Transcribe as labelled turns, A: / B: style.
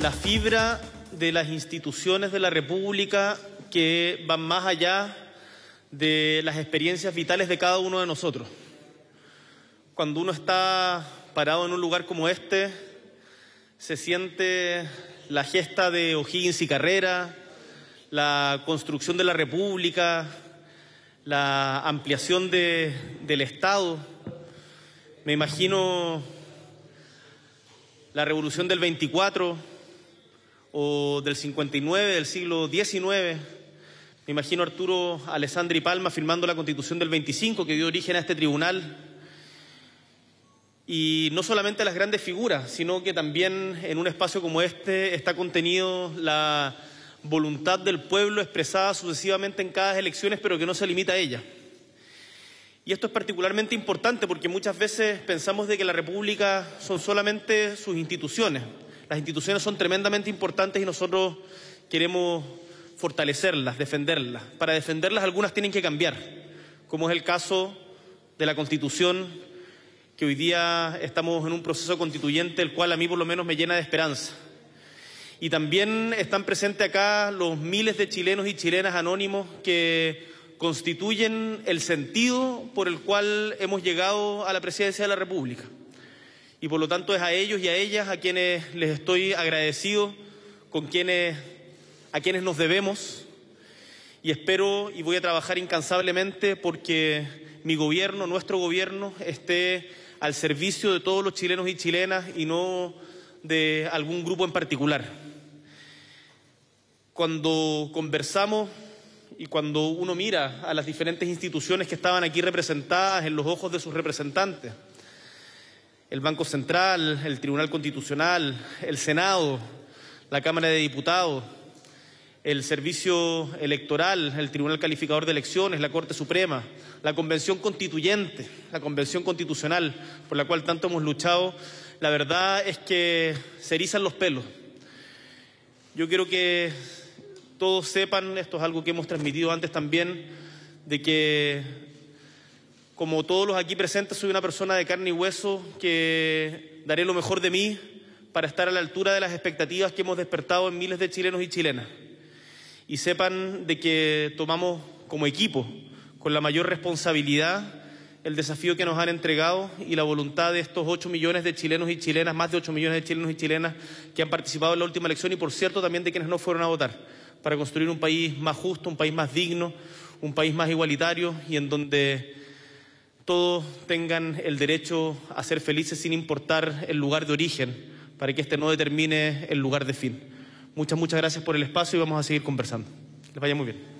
A: la fibra de las instituciones de la República que van más allá de las experiencias vitales de cada uno de nosotros. Cuando uno está parado en un lugar como este, se siente la gesta de O'Higgins y Carrera, la construcción de la República, la ampliación de, del Estado. Me imagino la revolución del 24 o del 59, del siglo XIX. Me imagino a Arturo Alessandri Palma firmando la constitución del 25 que dio origen a este tribunal. Y no solamente las grandes figuras, sino que también en un espacio como este está contenido la voluntad del pueblo expresada sucesivamente en cada elecciones, pero que no se limita a ella. Y esto es particularmente importante porque muchas veces pensamos de que la República son solamente sus instituciones. Las instituciones son tremendamente importantes y nosotros queremos fortalecerlas, defenderlas. Para defenderlas algunas tienen que cambiar, como es el caso de la Constitución, que hoy día estamos en un proceso constituyente, el cual a mí por lo menos me llena de esperanza. Y también están presentes acá los miles de chilenos y chilenas anónimos que constituyen el sentido por el cual hemos llegado a la presidencia de la República. Y por lo tanto es a ellos y a ellas a quienes les estoy agradecido, con quienes, a quienes nos debemos. Y espero y voy a trabajar incansablemente porque mi gobierno, nuestro gobierno, esté al servicio de todos los chilenos y chilenas y no de algún grupo en particular. Cuando conversamos y cuando uno mira a las diferentes instituciones que estaban aquí representadas en los ojos de sus representantes, el Banco Central, el Tribunal Constitucional, el Senado, la Cámara de Diputados, el Servicio Electoral, el Tribunal Calificador de Elecciones, la Corte Suprema, la Convención Constituyente, la Convención Constitucional, por la cual tanto hemos luchado, la verdad es que se erizan los pelos. Yo quiero que todos sepan, esto es algo que hemos transmitido antes también, de que como todos los aquí presentes soy una persona de carne y hueso que daré lo mejor de mí para estar a la altura de las expectativas que hemos despertado en miles de chilenos y chilenas. Y sepan de que tomamos como equipo, con la mayor responsabilidad, el desafío que nos han entregado y la voluntad de estos ocho millones de chilenos y chilenas, más de ocho millones de chilenos y chilenas que han participado en la última elección y, por cierto, también de quienes no fueron a votar para construir un país más justo, un país más digno, un país más igualitario y en donde todos tengan el derecho a ser felices sin importar el lugar de origen, para que este no determine el lugar de fin. Muchas, muchas gracias por el espacio y vamos a seguir conversando. Les vaya muy bien.